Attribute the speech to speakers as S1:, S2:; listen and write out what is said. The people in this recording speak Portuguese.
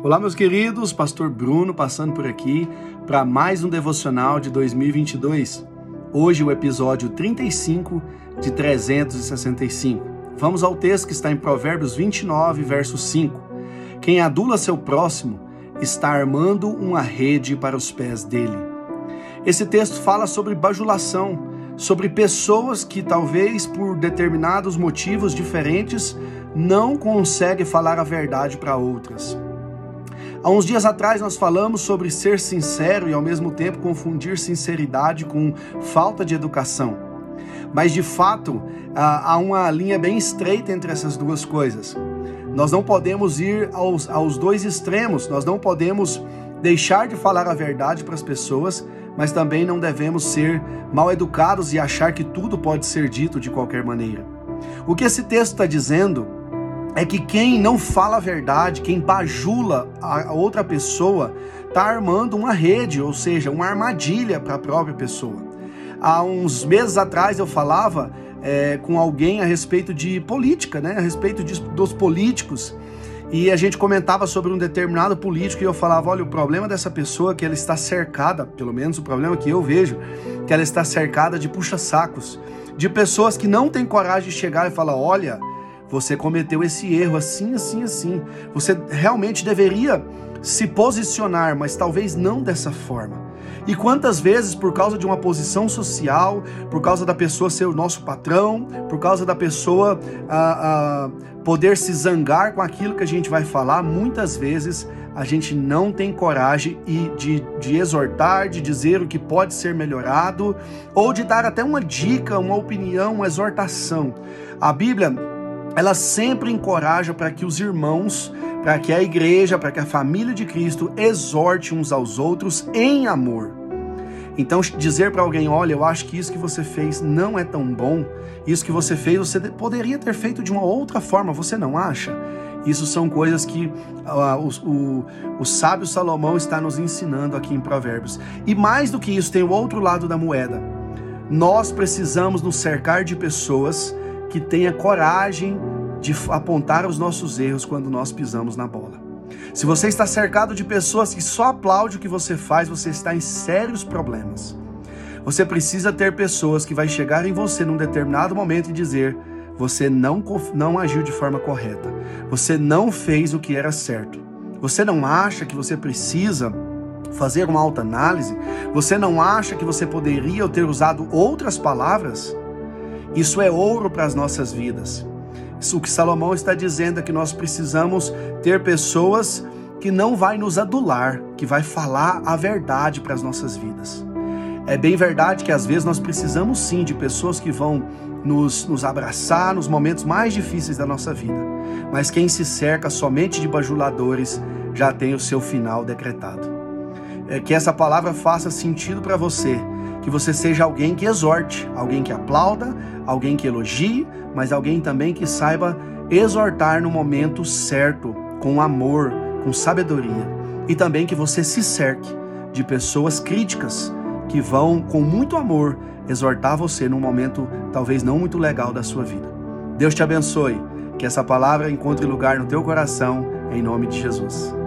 S1: Olá, meus queridos, Pastor Bruno passando por aqui para mais um devocional de 2022. Hoje, o episódio 35 de 365. Vamos ao texto que está em Provérbios 29, verso 5. Quem adula seu próximo está armando uma rede para os pés dele. Esse texto fala sobre bajulação, sobre pessoas que talvez por determinados motivos diferentes não conseguem falar a verdade para outras. Há uns dias atrás nós falamos sobre ser sincero e ao mesmo tempo confundir sinceridade com falta de educação. Mas de fato, há uma linha bem estreita entre essas duas coisas. Nós não podemos ir aos, aos dois extremos, nós não podemos deixar de falar a verdade para as pessoas, mas também não devemos ser mal educados e achar que tudo pode ser dito de qualquer maneira. O que esse texto está dizendo é que quem não fala a verdade, quem bajula a outra pessoa, está armando uma rede, ou seja, uma armadilha para a própria pessoa. Há uns meses atrás eu falava é, com alguém a respeito de política, né? a respeito de, dos políticos. E a gente comentava sobre um determinado político e eu falava: olha, o problema dessa pessoa é que ela está cercada, pelo menos o problema que eu vejo, que ela está cercada de puxa-sacos, de pessoas que não têm coragem de chegar e falar: olha, você cometeu esse erro assim, assim, assim. Você realmente deveria se posicionar, mas talvez não dessa forma. E quantas vezes, por causa de uma posição social, por causa da pessoa ser o nosso patrão, por causa da pessoa ah, ah, poder se zangar com aquilo que a gente vai falar, muitas vezes a gente não tem coragem de, de exortar, de dizer o que pode ser melhorado, ou de dar até uma dica, uma opinião, uma exortação. A Bíblia ela sempre encoraja para que os irmãos, para que a igreja, para que a família de Cristo exorte uns aos outros em amor. Então, dizer para alguém: olha, eu acho que isso que você fez não é tão bom, isso que você fez você poderia ter feito de uma outra forma, você não acha? Isso são coisas que uh, o, o, o sábio Salomão está nos ensinando aqui em Provérbios. E mais do que isso, tem o outro lado da moeda. Nós precisamos nos cercar de pessoas que tenha coragem de apontar os nossos erros quando nós pisamos na bola. Se você está cercado de pessoas que só aplaudem o que você faz, você está em sérios problemas. Você precisa ter pessoas que vai chegar em você num determinado momento e dizer: você não, não agiu de forma correta, você não fez o que era certo. Você não acha que você precisa fazer uma alta análise? Você não acha que você poderia ter usado outras palavras? Isso é ouro para as nossas vidas. Isso, o que Salomão está dizendo é que nós precisamos ter pessoas que não vai nos adular, que vai falar a verdade para as nossas vidas. É bem verdade que às vezes nós precisamos sim de pessoas que vão nos, nos abraçar nos momentos mais difíceis da nossa vida. Mas quem se cerca somente de bajuladores já tem o seu final decretado. É que essa palavra faça sentido para você que você seja alguém que exorte, alguém que aplauda, alguém que elogie, mas alguém também que saiba exortar no momento certo, com amor, com sabedoria. E também que você se cerque de pessoas críticas que vão, com muito amor, exortar você num momento talvez não muito legal da sua vida. Deus te abençoe, que essa palavra encontre lugar no teu coração, em nome de Jesus.